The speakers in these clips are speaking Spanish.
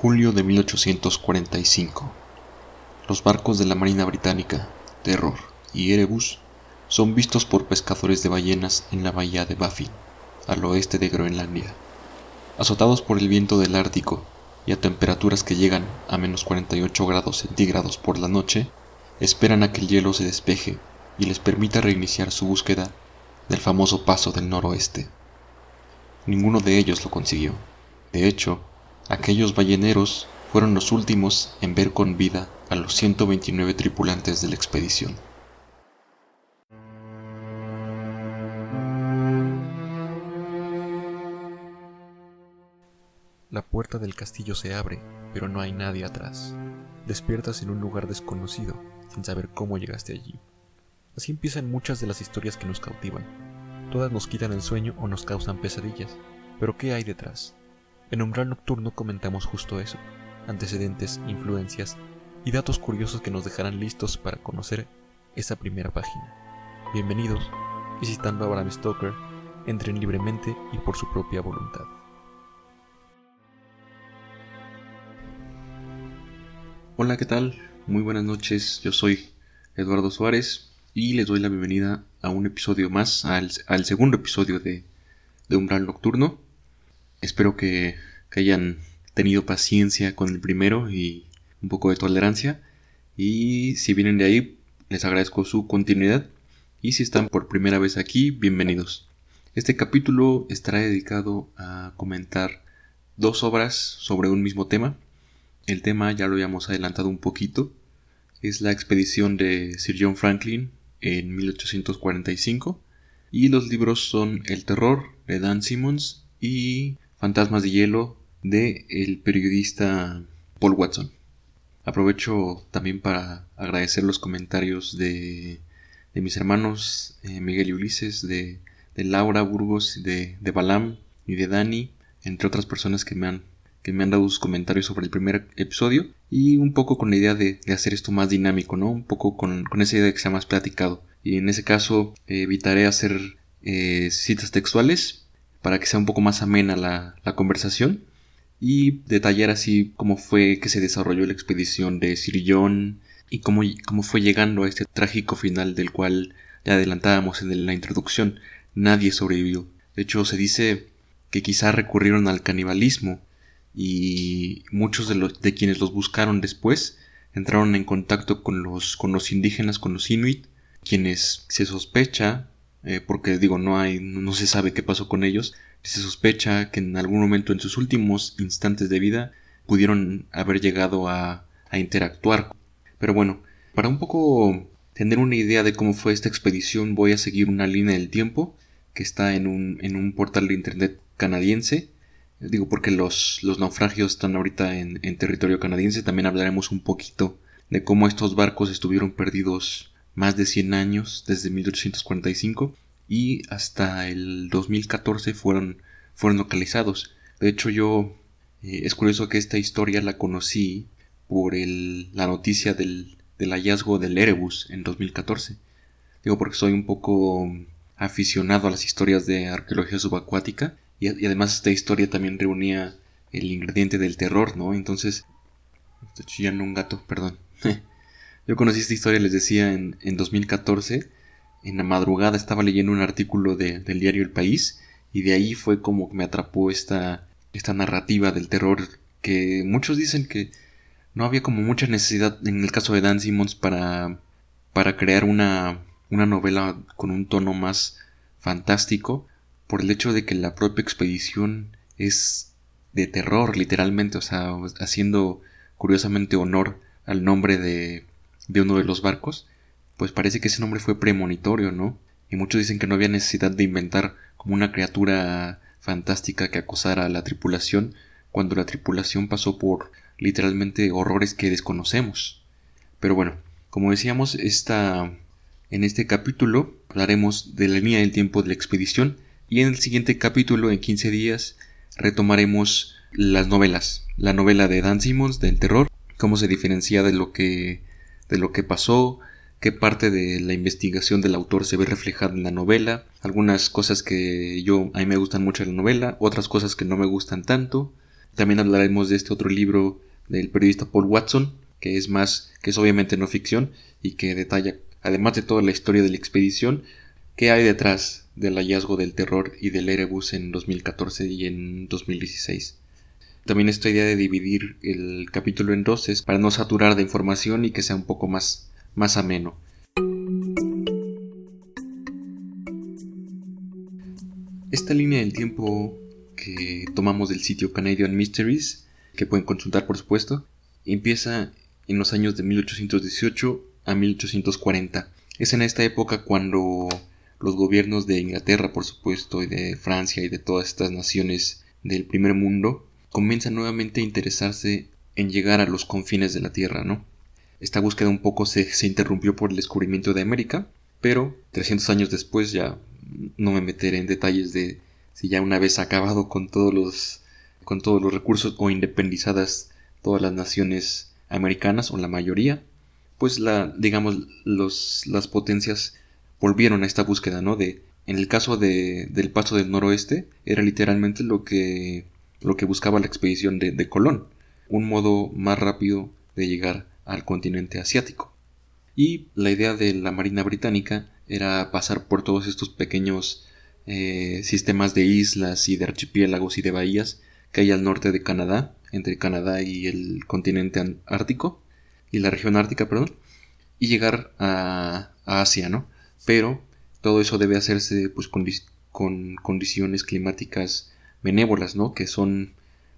Julio de 1845. Los barcos de la Marina Británica, Terror y Erebus, son vistos por pescadores de ballenas en la bahía de Baffin, al oeste de Groenlandia. Azotados por el viento del Ártico y a temperaturas que llegan a menos 48 grados centígrados por la noche, esperan a que el hielo se despeje y les permita reiniciar su búsqueda del famoso paso del noroeste. Ninguno de ellos lo consiguió. De hecho, aquellos balleneros fueron los últimos en ver con vida a los 129 tripulantes de la expedición. La puerta del castillo se abre, pero no hay nadie atrás. Despiertas en un lugar desconocido, sin saber cómo llegaste allí. Así empiezan muchas de las historias que nos cautivan. Todas nos quitan el sueño o nos causan pesadillas. Pero ¿qué hay detrás? En Umbral Nocturno comentamos justo eso, antecedentes, influencias y datos curiosos que nos dejarán listos para conocer esa primera página. Bienvenidos, visitando a Bram Stoker, entren libremente y por su propia voluntad. Hola, ¿qué tal? Muy buenas noches, yo soy Eduardo Suárez y les doy la bienvenida a un episodio más, al, segundo episodio de, de Umbral Nocturno. Espero que, hayan tenido paciencia con el primero y un poco de tolerancia. Y si vienen de ahí, les agradezco su continuidad. Y si están por primera vez aquí, bienvenidos. Este capítulo estará dedicado a comentar dos obras sobre un mismo tema. El tema ya lo habíamos adelantado un poquito. Es la expedición de Sir John Franklin en 1845. Y los libros son El terror de Dan Simmons y Fantasmas de hielo de el periodista Paul Watson. Aprovecho también para agradecer los comentarios de, de mis hermanos eh, Miguel y Ulises, de, de Laura Burgos, de, de Balam y de Dani, entre otras personas que me han que me han dado sus comentarios sobre el primer episodio y un poco con la idea de, hacer esto más dinámico, ¿no? Un poco con, esa idea de que sea más platicado. Y en ese caso evitaré hacer eh, citas textuales para que sea un poco más amena la, la, conversación y detallar así cómo fue que se desarrolló la expedición de Sir John y cómo, cómo fue llegando a este trágico final del cual ya adelantábamos en la introducción. Nadie sobrevivió. De hecho, se dice que quizá recurrieron al canibalismo y muchos de, los, de quienes los buscaron después entraron en contacto con los, con los indígenas, con los inuit, quienes se sospecha, eh, porque digo, no hay, no se sabe qué pasó con ellos, se sospecha que en algún momento en sus últimos instantes de vida pudieron haber llegado a, interactuar. Pero bueno, para un poco tener una idea de cómo fue esta expedición voy a seguir una línea del tiempo que está en un, en un portal de internet canadiense Digo porque los, los naufragios están ahorita en, territorio canadiense. También hablaremos un poquito de cómo estos barcos estuvieron perdidos más de 100 años, desde 1845 y hasta el 2014 fueron, fueron localizados. De hecho yo eh, es curioso que esta historia la conocí por el, la noticia del, del hallazgo del Erebus en 2014. Digo porque soy un poco aficionado a las historias de arqueología subacuática y, además esta historia también reunía el ingrediente del terror, ¿no? Entonces, estoy chillando un gato, perdón. Yo conocí esta historia, les decía, en, en 2014. En la madrugada estaba leyendo un artículo del diario El País y de ahí fue como me atrapó esta, esta narrativa del terror que muchos dicen que no había como mucha necesidad en el caso de Dan Simmons para, para crear una, una novela con un tono más fantástico por el hecho de que la propia expedición es de terror, literalmente, o sea, haciendo curiosamente honor al nombre de, de uno de los barcos, pues parece que ese nombre fue premonitorio, ¿no? Y muchos dicen que no había necesidad de inventar como una criatura fantástica que acosara a la tripulación, cuando la tripulación pasó por literalmente horrores que desconocemos. Pero bueno, como decíamos, esta, en este capítulo hablaremos de la línea del tiempo de la expedición y en el siguiente capítulo, en 15 días, retomaremos las novelas. La novela de Dan Simmons del terror, cómo se diferencia de lo que de lo que pasó, qué parte de la investigación del autor se ve reflejada en la novela, algunas cosas que yo a mí me gustan mucho en la novela, otras cosas que no me gustan tanto, También hablaremos de este otro libro del periodista Paul Watson, que es más, que es obviamente no ficción y que detalla, además de toda la historia de la expedición, qué hay detrás del hallazgo del terror y del Erebus en 2014 y en 2016. También esta idea de dividir el capítulo en dos es para no saturar de información y que sea un poco más, más ameno. Esta línea del tiempo que tomamos del sitio Canadian Mysteries, que pueden consultar por supuesto, empieza en los años de 1818 a 1840. Es en esta época cuando los gobiernos de Inglaterra, por supuesto, y de Francia y de todas estas naciones del primer mundo comienzan nuevamente a interesarse en llegar a los confines de la Tierra, ¿no? Esta búsqueda un poco se, se interrumpió por el descubrimiento de América, pero 300 años después ya no me meteré en detalles de si ya una vez acabado con todos los con todos los recursos o independizadas todas las naciones americanas o la mayoría, pues la digamos los las potencias volvieron a esta búsqueda, ¿no? De en el caso de, del paso del noroeste era literalmente lo que lo que buscaba la expedición de, de Colón, un modo más rápido de llegar al continente asiático. Y la idea de la Marina Británica era pasar por todos estos pequeños eh, sistemas de islas y de archipiélagos y de bahías que hay al norte de Canadá, entre Canadá y el continente ártico, y la región ártica, perdón, y llegar a, Asia, ¿no? Pero todo eso debe hacerse pues con, con condiciones climáticas benévolas, ¿no? Que son,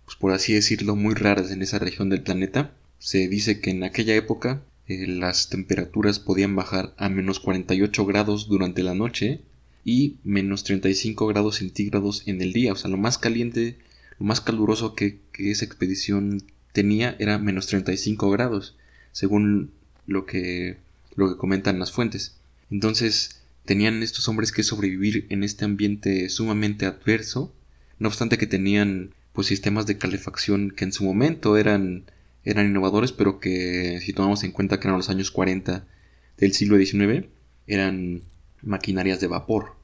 pues por así decirlo, muy raras en esa región del planeta. Se dice que en aquella época eh, las temperaturas podían bajar a menos 48 grados durante la noche y menos 35 grados centígrados en el día. O sea, lo más caliente, lo más caluroso que, esa expedición tenía era menos 35 grados, según lo que, lo que comentan las fuentes. Entonces, tenían estos hombres que sobrevivir en este ambiente sumamente adverso, no obstante que tenían pues sistemas de calefacción que en su momento eran eran innovadores, pero que si tomamos en cuenta que eran los años 40 del siglo XIX, eran maquinarias de vapor.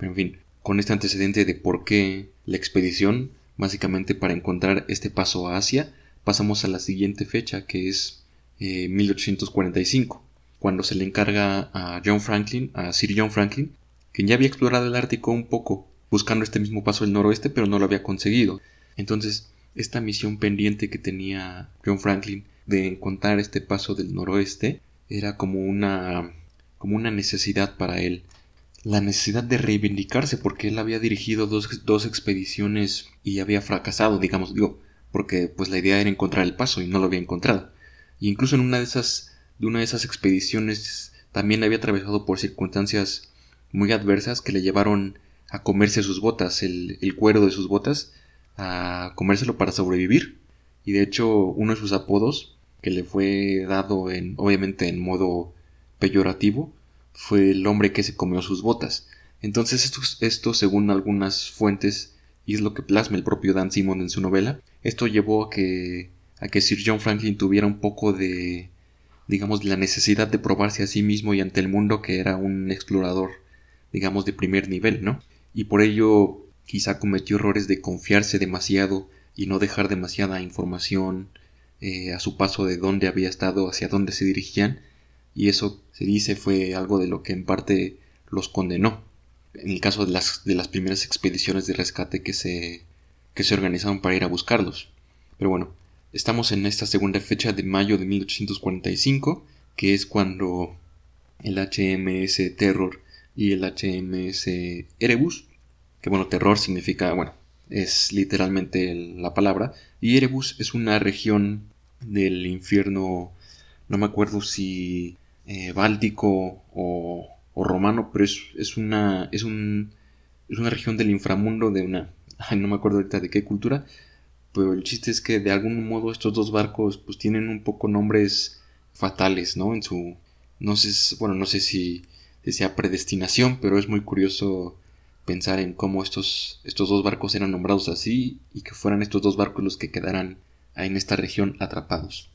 En fin, con este antecedente de por qué la expedición, básicamente para encontrar este paso a Asia, pasamos a la siguiente fecha, que es 1845, eh, cuando se le encarga a John Franklin, a Sir John Franklin, quien ya había explorado el Ártico un poco, buscando este mismo paso del noroeste, pero no lo había conseguido. Entonces, esta misión pendiente que tenía John Franklin de encontrar este paso del noroeste era como una como una necesidad para él la necesidad de reivindicarse porque él había dirigido dos, dos expediciones y había fracasado digamos digo porque pues la idea era encontrar el paso y no lo había encontrado y incluso en una de esas de una de esas expediciones también había atravesado por circunstancias muy adversas que le llevaron a comerse sus botas el, el cuero de sus botas a comérselo para sobrevivir. Y de hecho, uno de sus apodos, que le fue dado en, obviamente en modo peyorativo, fue el hombre que se comió sus botas. Entonces, esto, esto según algunas fuentes, y es lo que plasma el propio Dan Simon en su novela, esto llevó a que, a que Sir John Franklin tuviera un poco de, digamos, la necesidad de probarse a sí mismo y ante el mundo que era un explorador, digamos, de primer nivel, ¿no? Y por ello Quizá cometió errores de confiarse demasiado y no dejar demasiada información eh, a su paso de dónde había estado, hacia dónde se dirigían, y eso se dice fue algo de lo que en parte los condenó. En el caso de las, de las primeras expediciones de rescate que se, que se organizaron para ir a buscarlos. Pero bueno, estamos en esta segunda fecha de mayo de 1845, que es cuando el HMS Terror y el HMS Erebus que bueno, terror significa, bueno, es literalmente la palabra, y Erebus es una región del infierno, no me acuerdo si eh, báltico o, romano, pero es, es, una, es, un, es una región del inframundo de una, no me acuerdo ahorita de qué cultura, pero el chiste es que de algún modo estos dos barcos pues tienen un poco nombres fatales, ¿no? En su, no sé, bueno, no sé si sea predestinación, pero es muy curioso pensar en cómo estos, estos dos barcos eran nombrados así y que fueran estos dos barcos los que quedaran en esta región atrapados.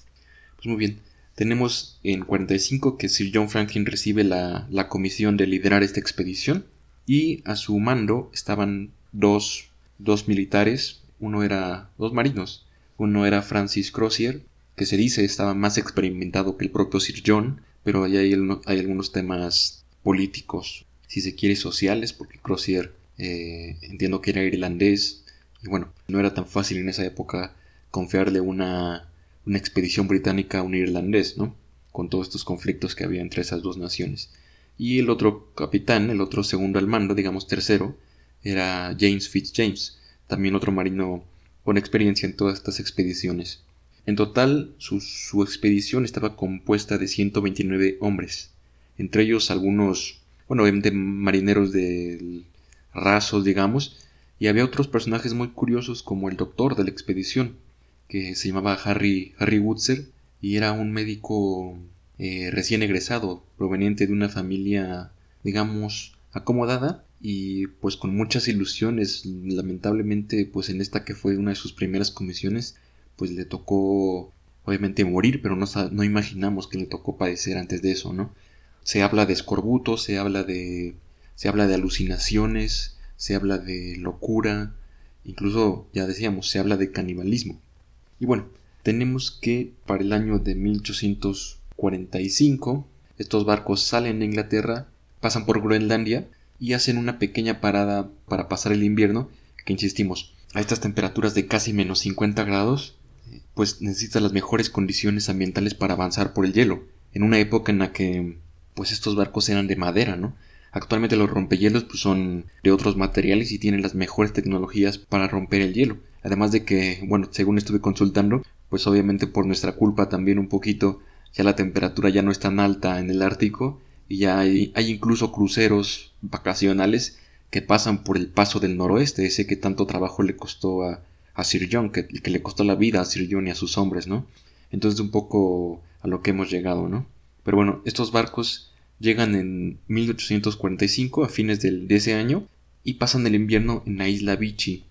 Pues muy bien, tenemos en 45 que Sir John Franklin recibe la, la comisión de liderar esta expedición y a su mando estaban dos, dos militares uno era dos marinos. Uno era Francis Crozier, que se dice estaba más experimentado que el propio Sir John, pero ahí hay, hay algunos temas políticos, si se quiere sociales, porque Crozier eh, entiendo que era irlandés, y bueno, no era tan fácil en esa época confiarle una, una expedición británica a un irlandés, ¿no? Con todos estos conflictos que había entre esas dos naciones. Y el otro capitán, el otro segundo al mando, digamos tercero, era James Fitzjames, también otro marino con experiencia en todas estas expediciones. En total, su, su, expedición estaba compuesta de 129 hombres, entre ellos algunos, bueno, obviamente marineros de rasos, digamos, y había otros personajes muy curiosos como el doctor de la expedición, que se llamaba Harry, Harry Woodser, y era un médico eh, recién egresado, proveniente de una familia, digamos, acomodada, y pues con muchas ilusiones, lamentablemente, pues en esta que fue una de sus primeras comisiones, pues le tocó obviamente morir, pero no, no imaginamos que le tocó padecer antes de eso, ¿no? Se habla de escorbuto, se habla de se habla de alucinaciones, se habla de locura, incluso ya decíamos, se habla de canibalismo. Y bueno, tenemos que para el año de 1845 estos barcos salen de Inglaterra, pasan por Groenlandia y hacen una pequeña parada para pasar el invierno, que insistimos, a estas temperaturas de casi menos 50 grados, pues necesita las mejores condiciones ambientales para avanzar por el hielo, en una época en la que pues estos barcos eran de madera, ¿no? Actualmente los rompehielos pues, son de otros materiales y tienen las mejores tecnologías para romper el hielo. Además de que, bueno, según estuve consultando, pues obviamente por nuestra culpa también un poquito, ya la temperatura ya no es tan alta en el Ártico y ya hay, incluso cruceros vacacionales que pasan por el paso del noroeste, ese que tanto trabajo le costó a, Sir John, que, le costó la vida a Sir John y a sus hombres, ¿no? Entonces un poco a lo que hemos llegado, ¿no? Pero bueno, estos barcos llegan en 1845 a fines de ese año y pasan el invierno en la isla Vichy.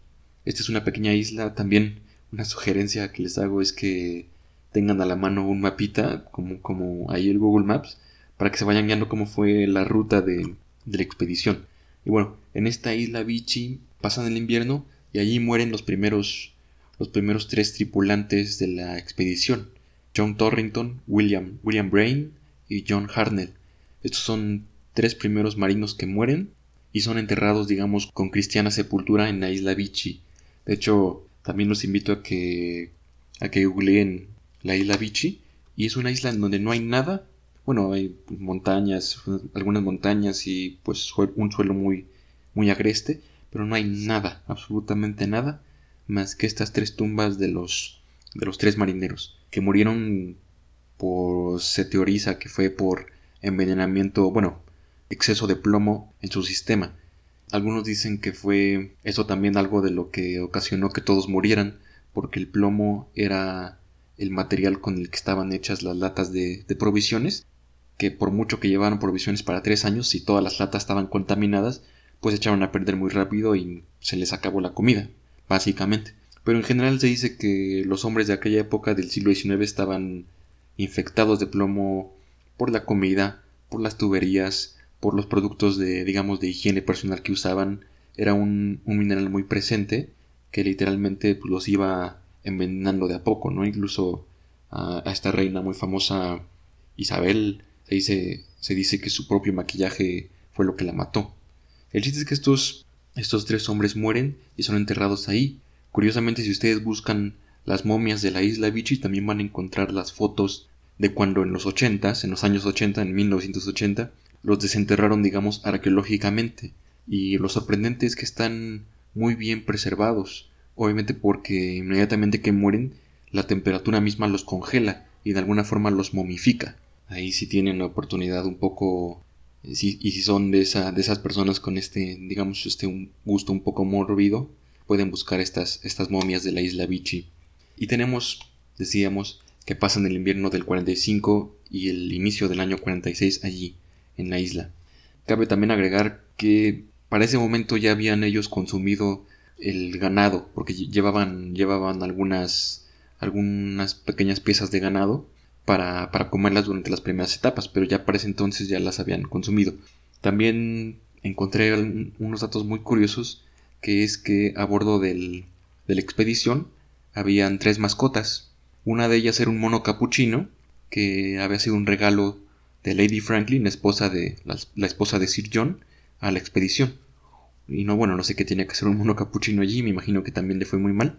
Esta es una pequeña isla, también una sugerencia que les hago es que tengan a la mano un mapita, como, como ahí el Google Maps, para que se vayan guiando cómo fue la ruta de, de la expedición. Y bueno, en esta isla Vichy pasan el invierno y allí mueren los primeros, los primeros tres tripulantes de la expedición. John Torrington, William, William Brain y John Harnell. Estos son tres primeros marinos que mueren y son enterrados, digamos, con cristiana sepultura en la isla Vichy. De hecho, también los invito a que, a que googleen la isla Vichy y es una isla en donde no hay nada. Bueno, hay montañas, algunas montañas y pues un suelo muy, muy agreste, pero no hay nada, absolutamente nada, más que estas tres tumbas de los, de los tres marineros, que murieron por, se teoriza que fue por envenenamiento, bueno, exceso de plomo en su sistema. Algunos dicen que fue eso también algo de lo que ocasionó que todos murieran, porque el plomo era el material con el que estaban hechas las latas de, de provisiones, que por mucho que llevaran provisiones para tres años, si todas las latas estaban contaminadas, pues echaban a perder muy rápido y se les acabó la comida, básicamente. Pero en general se dice que los hombres de aquella época del siglo XIX estaban infectados de plomo por la comida, por las tuberías, por los productos de, digamos, de higiene personal que usaban. Era un, mineral muy presente que literalmente pues, los iba envenenando de a poco, ¿no? Incluso a, esta reina muy famosa Isabel se dice, se dice que su propio maquillaje fue lo que la mató. El chiste es que estos, estos tres hombres mueren y son enterrados ahí. Curiosamente, si ustedes buscan las momias de la isla Vichy, también van a encontrar las fotos de cuando en los 80, en los años 80, en 1980, los desenterraron, digamos, arqueológicamente. Y lo sorprendente es que están muy bien preservados, obviamente porque inmediatamente que mueren, la temperatura misma los congela y de alguna forma los momifica. Ahí sí tienen la oportunidad un poco y si son de, esa, de esas personas con este, digamos, este un gusto un poco morbido, pueden buscar estas, estas momias de la isla Vichy. Y tenemos, decíamos, que pasan el invierno del 45 y el inicio del año 46 allí, en la isla. Cabe también agregar que para ese momento ya habían ellos consumido el ganado, porque llevaban, llevaban algunas, algunas pequeñas piezas de ganado para, para comerlas durante las primeras etapas, pero ya para ese entonces ya las habían consumido. También encontré unos datos muy curiosos, que es que a bordo del, de la expedición habían tres mascotas. Una de ellas era un mono capuchino, que había sido un regalo de Lady Franklin, esposa de, la, esposa de Sir John, a la expedición. Y no, bueno, no sé qué tenía que hacer un mono capuchino allí, me imagino que también le fue muy mal.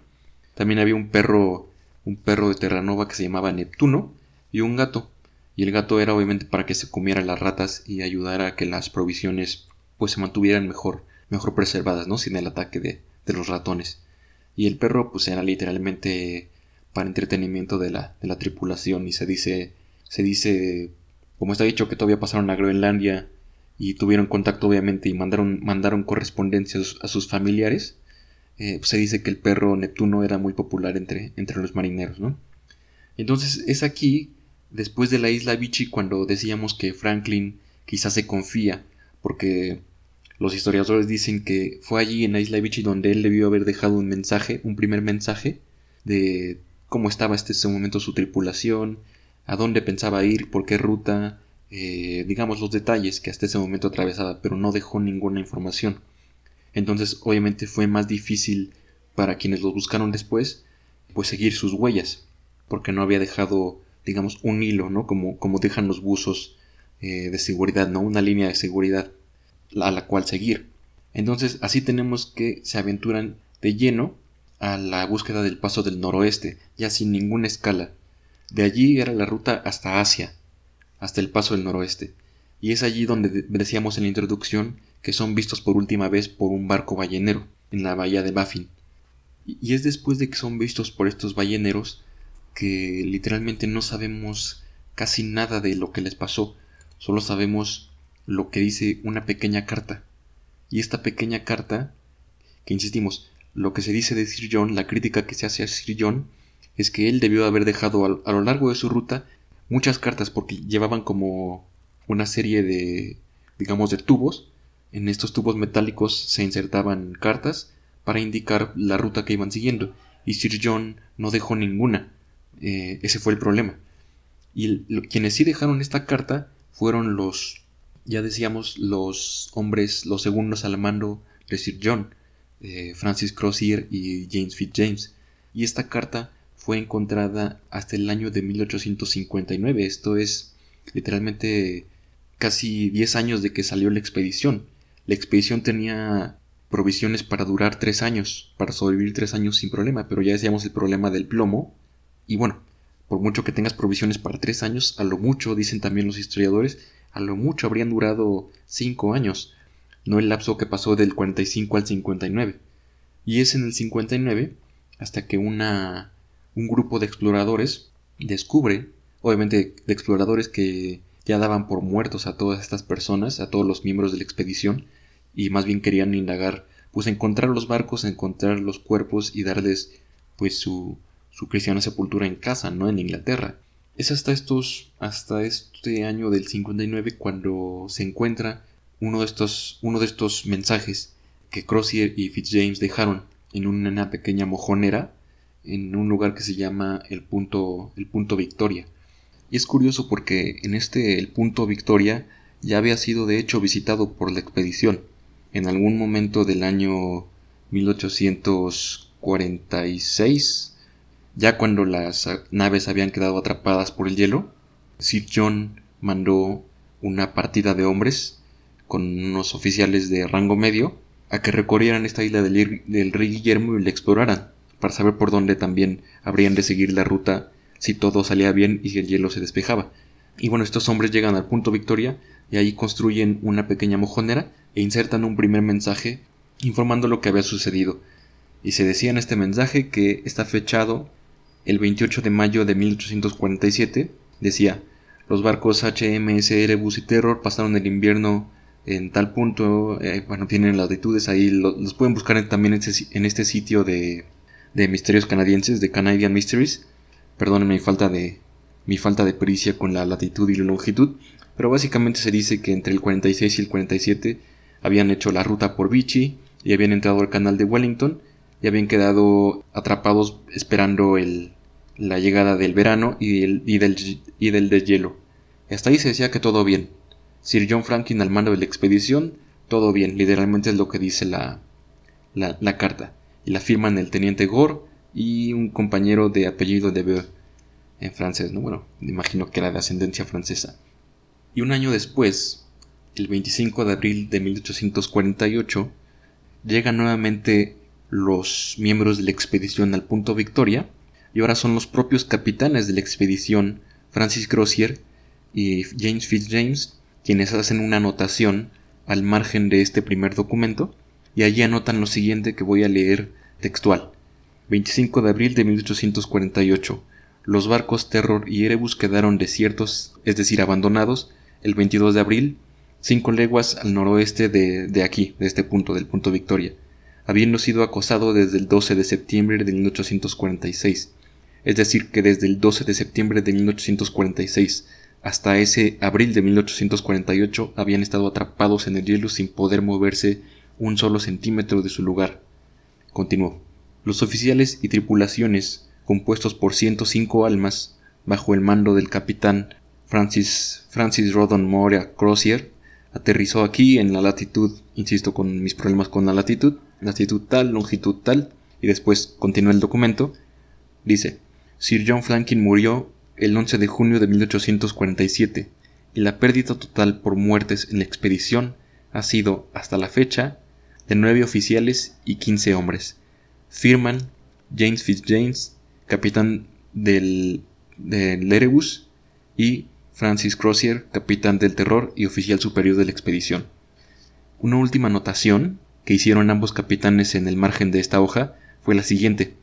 También había un perro, un perro de Terranova que se llamaba Neptuno, y un gato. Y el gato era obviamente para que se comiera las ratas y ayudara a que las provisiones pues se mantuvieran mejor, mejor preservadas, ¿no? Sin el ataque de, de los ratones. Y el perro pues era literalmente para entretenimiento de la, de la tripulación y se dice, se dice, como está dicho que todavía pasaron a Groenlandia y tuvieron contacto obviamente y mandaron, mandaron correspondencia a sus, familiares, eh, pues, se dice que el perro Neptuno era muy popular entre, entre los marineros, ¿no? Entonces es aquí, después de la isla Vichy, cuando decíamos que Franklin quizás se confía, porque los historiadores dicen que fue allí en la isla Vichy donde él debió haber dejado un mensaje, un primer mensaje de cómo estaba hasta ese momento su tripulación, a dónde pensaba ir, por qué ruta, eh, digamos los detalles que hasta ese momento atravesaba, pero no dejó ninguna información. Entonces obviamente fue más difícil para quienes lo buscaron después, pues seguir sus huellas, porque no había dejado, digamos, un hilo, ¿no? Como, como dejan los buzos eh, de seguridad, ¿no? Una línea de seguridad a la cual seguir. Entonces así tenemos que se aventuran de lleno a la búsqueda del paso del noroeste, ya sin ninguna escala. De allí era la ruta hasta Asia, hasta el paso del noroeste. Y es allí donde decíamos en la introducción que son vistos por última vez por un barco ballenero, en la bahía de Baffin. Y es después de que son vistos por estos balleneros que literalmente no sabemos casi nada de lo que les pasó, solo sabemos lo que dice una pequeña carta. Y esta pequeña carta, que insistimos, lo que se dice de Sir John, la crítica que se hace a Sir John, es que él debió haber dejado a, lo largo de su ruta muchas cartas porque llevaban como una serie de, digamos, de tubos. En estos tubos metálicos se insertaban cartas para indicar la ruta que iban siguiendo. Y Sir John no dejó ninguna. Eh, ese fue el problema. Y quienes sí dejaron esta carta fueron los ya decíamos los hombres, los segundos al mando de Sir John, eh, Francis Crozier y James Fitzjames. Y esta carta fue encontrada hasta el año de 1859. Esto es literalmente casi 10 años de que salió la expedición. La expedición tenía provisiones para durar 3 años, para sobrevivir 3 años sin problema, pero ya decíamos el problema del plomo. Y bueno, por mucho que tengas provisiones para 3 años, a lo mucho, dicen también los historiadores, a lo mucho habrían durado cinco años, no el lapso que pasó del 45 al 59. Y es en el 59 hasta que una, un grupo de exploradores descubre, obviamente de exploradores que ya daban por muertos a todas estas personas, a todos los miembros de la expedición, y más bien querían indagar, pues encontrar los barcos, encontrar los cuerpos y darles pues su, su cristiana sepultura en casa, no en Inglaterra. Es hasta estos, hasta este año del 59 cuando se encuentra uno de estos, uno de estos mensajes que Crozier y Fitzjames dejaron en una pequeña mojonera en un lugar que se llama el punto, el punto Victoria. Y es curioso porque en este el punto Victoria ya había sido de hecho visitado por la expedición. En algún momento del año 1846 ya cuando las naves habían quedado atrapadas por el hielo, Sir John mandó una partida de hombres con unos oficiales de rango medio a que recorrieran esta isla del, rey Guillermo y la exploraran, para saber por dónde también habrían de seguir la ruta si todo salía bien y si el hielo se despejaba. Y bueno, estos hombres llegan al punto Victoria y ahí construyen una pequeña mojonera e insertan un primer mensaje informando lo que había sucedido. Y se decía en este mensaje que está fechado el 28 de mayo de 1847, decía, los barcos HMS Erebus y Terror pasaron el invierno en tal punto, eh, bueno, tienen latitudes ahí, los pueden buscar también en este, sitio de, de, misterios canadienses, de Canadian Mysteries. Perdónenme mi falta de mi falta de pericia con la latitud y la longitud, pero básicamente se dice que entre el 46 y el 47 habían hecho la ruta por Vichy y habían entrado al canal de Wellington y habían quedado atrapados esperando el, la llegada del verano y del, y del, y del deshielo. Hasta ahí se decía que todo bien. Sir John Franklin al mando de la expedición, todo bien, literalmente es lo que dice la, la, carta. y la firman el teniente Gore y un compañero de apellido de Beur en francés, ¿no? Bueno, imagino que era de ascendencia francesa. Y un año después, el 25 de abril de 1848, llegan nuevamente los miembros de la expedición al punto Victoria, y ahora son los propios capitanes de la expedición, Francis Crozier y James Fitzjames, quienes hacen una anotación al margen de este primer documento, y allí anotan lo siguiente que voy a leer textual. 25 de abril de 1848. Los barcos Terror y Erebus quedaron desiertos, es decir, abandonados, el 22 de abril, cinco leguas al noroeste de, de aquí, de este punto, del punto Victoria, habiendo sido acosado desde el 12 de septiembre de 1846, es decir, que desde el 12 de septiembre de 1846 hasta ese abril de 1848 habían estado atrapados en el hielo sin poder moverse un solo centímetro de su lugar. Continuó. Los oficiales y tripulaciones, compuestos por 105 almas, bajo el mando del capitán Francis, Francis Rodon Moria Crozier, aterrizó aquí en la latitud, insisto con mis problemas con la latitud, latitud tal, longitud tal, y después continúa el documento, dice, Sir John Flankin murió el 11 de junio de 1847 y la pérdida total por muertes en la expedición ha sido, hasta la fecha, de nueve oficiales y quince hombres. Firman James Fitzjames, capitán del, del Erebus, y Francis Crozier, capitán del Terror y oficial superior de la expedición. Una última anotación que hicieron ambos capitanes en el margen de esta hoja fue la siguiente.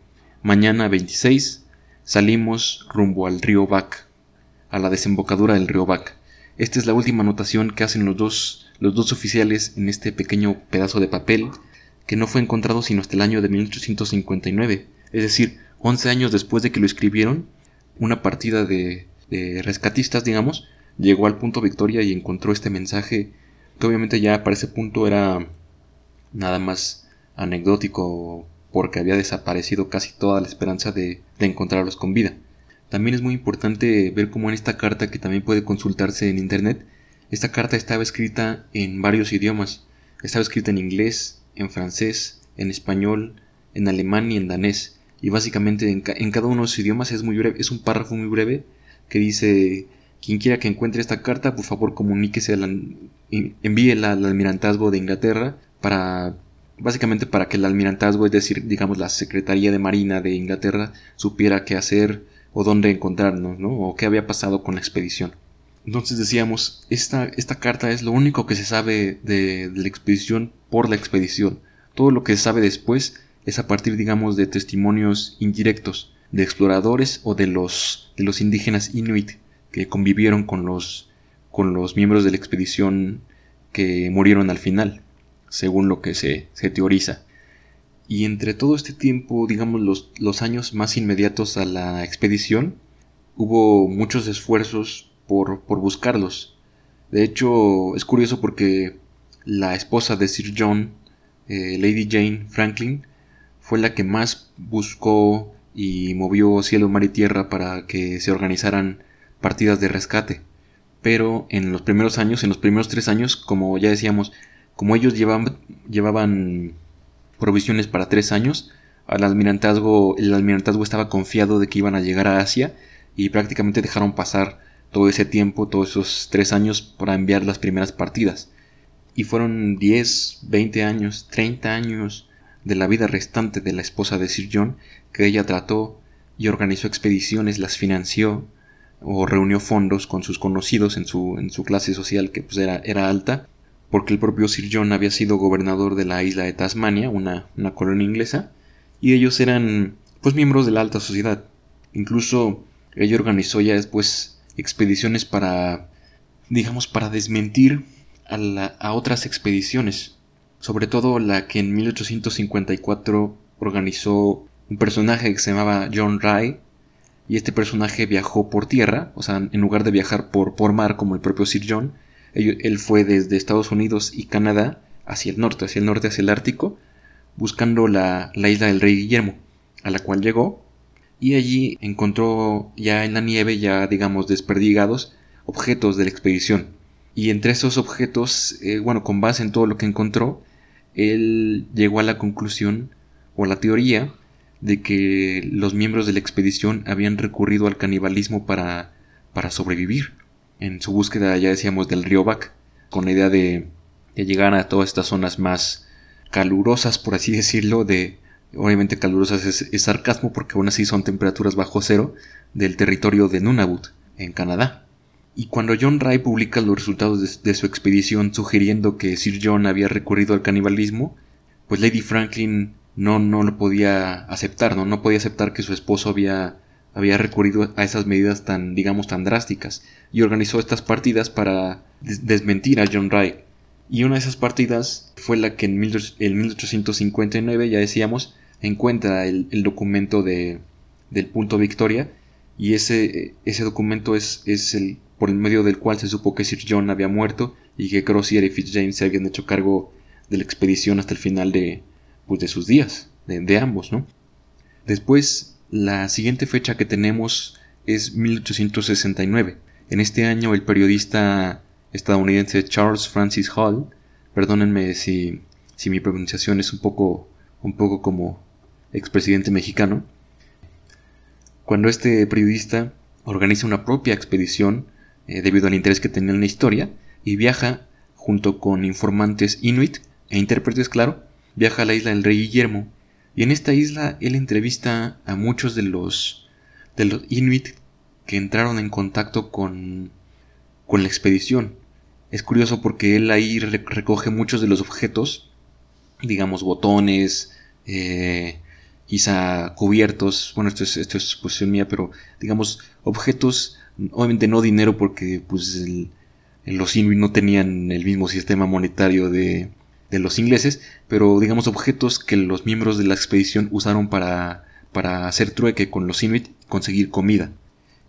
Mañana 26 Salimos rumbo al río Bac, a la desembocadura del río Bac. Esta es la última anotación que hacen los dos, los dos oficiales en este pequeño pedazo de papel que no fue encontrado sino hasta el año de 1859, es decir, 11 años después de que lo escribieron, una partida de, de rescatistas, digamos, llegó al punto Victoria y encontró este mensaje que obviamente ya para ese punto era nada más anecdótico porque había desaparecido casi toda la esperanza de, encontrarlos con vida. También es muy importante ver cómo en esta carta, que también puede consultarse en internet, esta carta estaba escrita en varios idiomas. Estaba escrita en inglés, en francés, en español, en alemán y en danés. Y básicamente en, cada uno de los idiomas es muy breve, es un párrafo muy breve que dice quien quiera que encuentre esta carta, por favor comuníquese, envíela al almirantazgo de Inglaterra básicamente para que el almirantazgo, es decir, digamos la Secretaría de Marina de Inglaterra, supiera qué hacer o dónde encontrarnos, ¿no? O qué había pasado con la expedición. Entonces decíamos, esta, esta carta es lo único que se sabe de, de, la expedición por la expedición. Todo lo que se sabe después es a partir, digamos, de testimonios indirectos de exploradores o de los, de los indígenas inuit que convivieron con los, con los miembros de la expedición que murieron al final según lo que se, teoriza. Y entre todo este tiempo, digamos los, años más inmediatos a la expedición, hubo muchos esfuerzos por, por buscarlos. De hecho, es curioso porque la esposa de Sir John, eh, Lady Jane Franklin, fue la que más buscó y movió cielo, mar y tierra para que se organizaran partidas de rescate. Pero en los primeros años, en los primeros tres años, como ya decíamos, como ellos llevaban, provisiones para tres años, el almirantazgo estaba confiado de que iban a llegar a Asia y prácticamente dejaron pasar todo ese tiempo, todos esos tres años para enviar las primeras partidas. Y fueron 10, 20 años, 30 años de la vida restante de la esposa de Sir John que ella trató y organizó expediciones, las financió o reunió fondos con sus conocidos en su, en su clase social que pues era alta porque el propio Sir John había sido gobernador de la isla de Tasmania, una, colonia inglesa, y ellos eran pues miembros de la alta sociedad. Incluso ella organizó ya después expediciones para, digamos, para desmentir a, a otras expediciones, sobre todo la que en 1854 organizó un personaje que se llamaba John Rye, y este personaje viajó por tierra, o sea, en lugar de viajar por, por mar como el propio Sir John, él fue desde Estados Unidos y Canadá hacia el norte, hacia el norte, hacia el Ártico, buscando la, isla del Rey Guillermo, a la cual llegó, y allí encontró ya en la nieve, ya digamos desperdigados, objetos de la expedición. Y entre esos objetos, eh, bueno, con base en todo lo que encontró, él llegó a la conclusión o la teoría de que los miembros de la expedición habían recurrido al canibalismo para, para sobrevivir. En su búsqueda, ya decíamos, del río Bac, con la idea de, de llegar a todas estas zonas más calurosas, por así decirlo, de, obviamente calurosas es, sarcasmo porque aún así son temperaturas bajo cero del territorio de Nunavut, en Canadá. Y cuando John Ray publica los resultados de, su expedición sugiriendo que Sir John había recurrido al canibalismo, pues Lady Franklin no, no lo podía aceptar, ¿no? no podía aceptar que su esposo había, había recurrido a esas medidas tan, digamos, tan drásticas, y organizó estas partidas para desmentir a John Ray. Y una de esas partidas fue la que en, 1859, ya decíamos, encuentra el, documento de, del punto Victoria, y ese, ese documento es, es el por el medio del cual se supo que Sir John había muerto y que Crozier y Fitzjames se habían hecho cargo de la expedición hasta el final de, pues, de sus días, de, ambos, ¿no? Después, la siguiente fecha que tenemos es 1869. En este año el periodista estadounidense Charles Francis Hall, perdónenme si, si mi pronunciación es un poco, un poco como expresidente mexicano, cuando este periodista organiza una propia expedición eh, debido al interés que tenía en la historia, y viaja junto con informantes inuit e intérpretes, claro, viaja a la isla del rey Guillermo, y en esta isla él entrevista a muchos de los, de los inuit que entraron en contacto con, con la expedición. Es curioso porque él ahí recoge muchos de los objetos, digamos botones, eh, quizá cubiertos, bueno, esto es, esto es mía, pero digamos objetos obviamente no dinero porque pues los inuit no tenían el mismo sistema monetario de, de, los ingleses, pero digamos objetos que los miembros de la expedición usaron para, para hacer trueque con los inuit conseguir comida.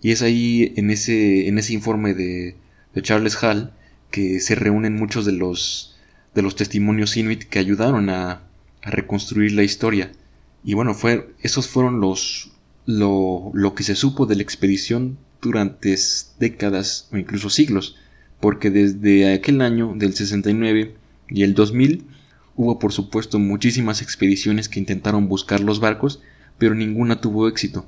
Y es ahí en ese, en ese informe de, de Charles Hall que se reúnen muchos de los, de los testimonios inuit que ayudaron a, a reconstruir la historia. Y bueno, fue, esos fueron los, lo, lo que se supo de la expedición durante décadas o incluso siglos, porque desde aquel año del 69 y el 2000 hubo por supuesto muchísimas expediciones que intentaron buscar los barcos, pero ninguna tuvo éxito.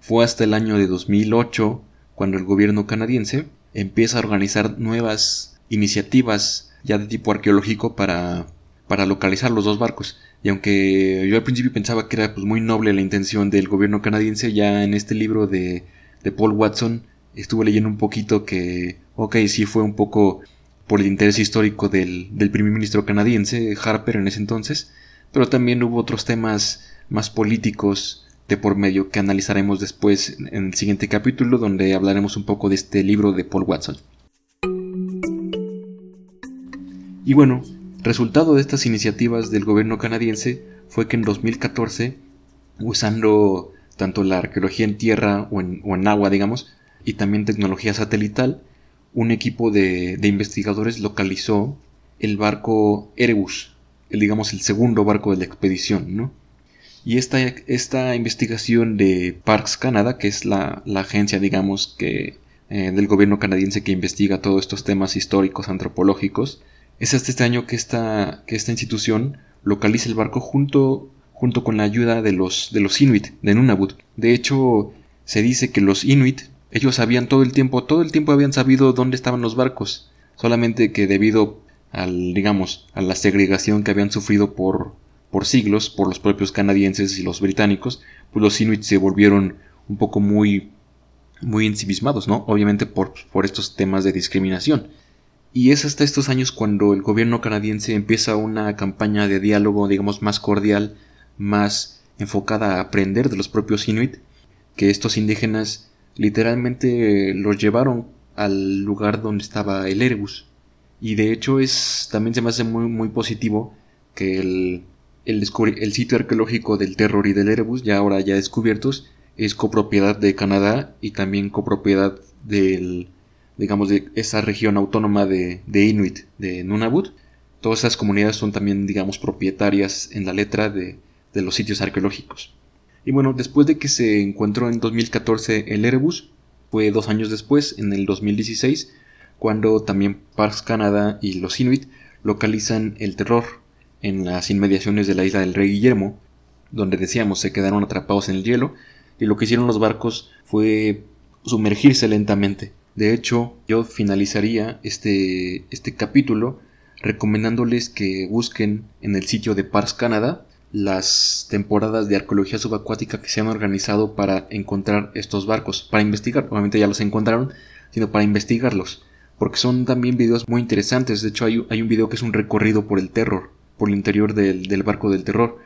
Fue hasta el año de 2008 cuando el gobierno canadiense empieza a organizar nuevas iniciativas ya de tipo arqueológico para, para localizar los dos barcos. Y aunque yo al principio pensaba que era pues, muy noble la intención del gobierno canadiense, ya en este libro de de Paul Watson, estuve leyendo un poquito que, ok, sí fue un poco por el interés histórico del, del primer ministro canadiense, Harper en ese entonces, pero también hubo otros temas más políticos de por medio que analizaremos después en el siguiente capítulo donde hablaremos un poco de este libro de Paul Watson. Y bueno, resultado de estas iniciativas del gobierno canadiense fue que en 2014, usando tanto la arqueología en tierra o en, agua, digamos, y también tecnología satelital, un equipo de, investigadores localizó el barco Erebus, el, digamos el segundo barco de la expedición, ¿no? Y esta, esta investigación de Parks Canada, que es la, agencia, digamos, que, eh, del gobierno canadiense que investiga todos estos temas históricos, antropológicos, es hasta este año que esta, que esta institución localiza el barco junto junto con la ayuda de los, de los Inuit de Nunavut. De hecho, se dice que los Inuit, ellos sabían todo el tiempo, todo el tiempo habían sabido dónde estaban los barcos, solamente que debido al, digamos, a la segregación que habían sufrido por, por siglos por los propios canadienses y los británicos, pues los Inuit se volvieron un poco muy, muy ensimismados, ¿no? Obviamente por, por estos temas de discriminación. Y es hasta estos años cuando el gobierno canadiense empieza una campaña de diálogo, digamos, más cordial más enfocada a aprender de los propios inuit, que estos indígenas literalmente los llevaron al lugar donde estaba el Erebus. Y de hecho es también se me hace muy, muy positivo que el, el, sitio arqueológico del Terror y del Erebus, ya ahora ya descubiertos, es copropiedad de Canadá y también copropiedad del, digamos, de esa región autónoma de, de Inuit, de Nunavut. Todas esas comunidades son también, digamos, propietarias en la letra de, de los sitios arqueológicos. Y bueno, después de que se encontró en 2014 el Erebus, fue dos años después, en el 2016, cuando también Parks Canada y los Inuit localizan el terror en las inmediaciones de la isla del Rey Guillermo, donde decíamos se quedaron atrapados en el hielo y lo que hicieron los barcos fue sumergirse lentamente. De hecho, yo finalizaría este, este capítulo recomendándoles que busquen en el sitio de Pars Canada las temporadas de arqueología subacuática que se han organizado para encontrar estos barcos, para investigar, obviamente ya los encontraron, sino para investigarlos, porque son también videos muy interesantes, de hecho hay, un video que es un recorrido por el terror, por el interior del, barco del terror,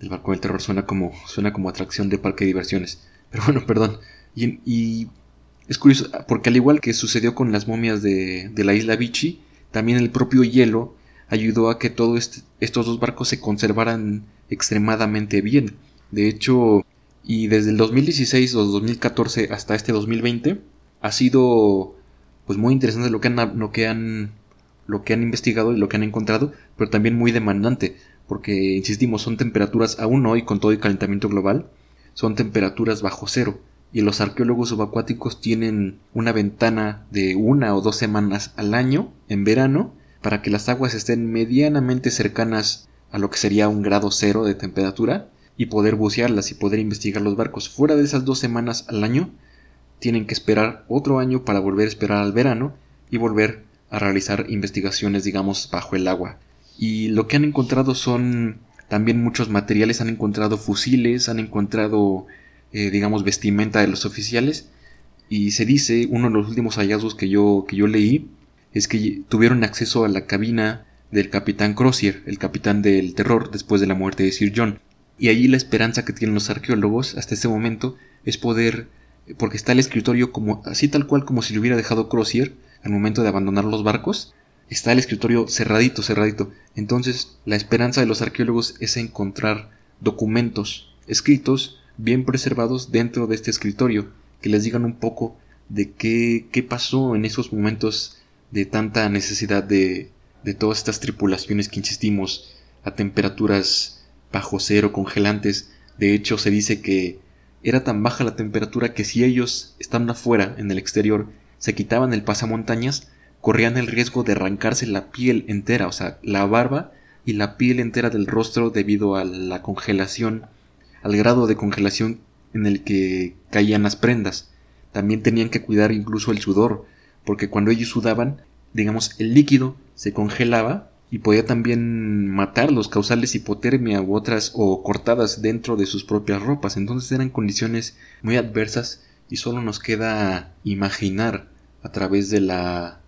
el barco del terror suena como, suena como atracción de parque de diversiones, pero bueno, perdón, y, es curioso, porque al igual que sucedió con las momias de, de la isla Vichy, también el propio hielo ayudó a que todos estos dos barcos se conservaran extremadamente bien. De hecho, y desde el 2016 o 2014 hasta este 2020 ha sido pues muy interesante lo que han lo que han lo que han investigado y lo que han encontrado, pero también muy demandante, porque insistimos, son temperaturas aún hoy con todo el calentamiento global, son temperaturas bajo cero y los arqueólogos subacuáticos tienen una ventana de una o dos semanas al año en verano para que las aguas estén medianamente cercanas a lo que sería un grado cero de temperatura y poder bucearlas y poder investigar los barcos. Fuera de esas dos semanas al año, tienen que esperar otro año para volver a esperar al verano y volver a realizar investigaciones, digamos, bajo el agua. Y lo que han encontrado son también muchos materiales, han encontrado fusiles, han encontrado, eh, digamos, vestimenta de los oficiales. Y se dice, uno de los últimos hallazgos que yo, que yo leí, es que tuvieron acceso a la cabina del capitán Crozier, el capitán del terror después de la muerte de Sir John. Y allí la esperanza que tienen los arqueólogos hasta ese momento es poder, porque está el escritorio como así tal cual como si lo hubiera dejado Crozier al momento de abandonar los barcos, está el escritorio cerradito, cerradito. Entonces, la esperanza de los arqueólogos es encontrar documentos escritos bien preservados dentro de este escritorio que les digan un poco de qué, qué pasó en esos momentos de tanta necesidad de, de todas estas tripulaciones que insistimos a temperaturas bajo cero congelantes. De hecho, se dice que era tan baja la temperatura que si ellos, estando afuera, en el exterior, se quitaban el pasamontañas, corrían el riesgo de arrancarse la piel entera, o sea, la barba y la piel entera del rostro debido a la congelación, al grado de congelación en el que caían las prendas. También tenían que cuidar incluso el sudor, porque cuando ellos sudaban, digamos, el líquido se congelaba y podía también matarlos, causarles hipotermia u otras o cortadas dentro de sus propias ropas. Entonces eran condiciones muy adversas y solo nos queda imaginar a través de la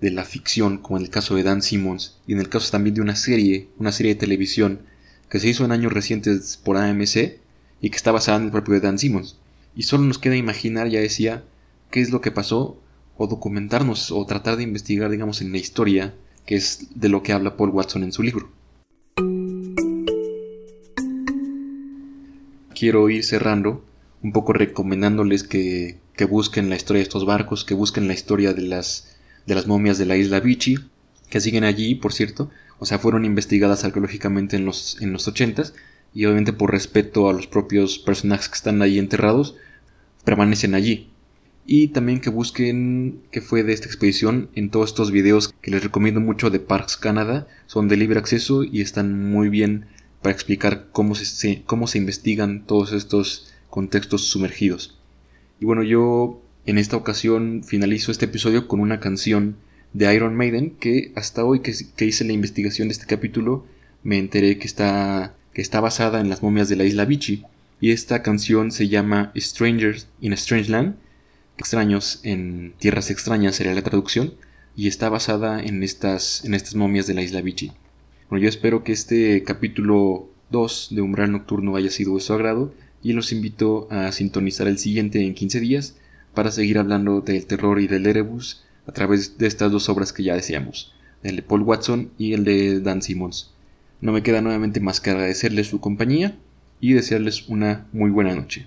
de la ficción, como en el caso de Dan Simmons y en el caso también de una serie, una serie de televisión que se hizo en años recientes por AMC y que está basada en el propio de Dan Simmons. Y solo nos queda imaginar, ya decía, qué es lo que pasó o documentarnos o tratar de investigar, digamos, en la historia, que es de lo que habla Paul Watson en su libro. Quiero ir cerrando un poco recomendándoles que, que busquen la historia de estos barcos, que busquen la historia de las, de las momias de la isla Vichy, que siguen allí, por cierto, o sea, fueron investigadas arqueológicamente en los, en los 80 y obviamente por respeto a los propios personajes que están ahí enterrados, permanecen allí y también que busquen qué fue de esta expedición en todos estos videos que les recomiendo mucho de Parks Canada. Son de libre acceso y están muy bien para explicar cómo se, cómo se investigan todos estos contextos sumergidos. Y bueno, yo en esta ocasión finalizo este episodio con una canción de Iron Maiden que hasta hoy que, que hice la investigación de este capítulo me enteré que está, que está basada en las momias de la isla Vichy. Y esta canción se llama Strangers in a Strange Land extraños en tierras extrañas sería la traducción y está basada en estas en estas momias de la isla Vichy. Bueno, yo espero que este capítulo 2 de Umbral Nocturno haya sido de su agrado y los invito a sintonizar el siguiente en 15 días para seguir hablando del terror y del Erebus a través de estas dos obras que ya deseamos, el de Paul Watson y el de Dan Simmons. No me queda nuevamente más que agradecerles su compañía y desearles una muy buena noche.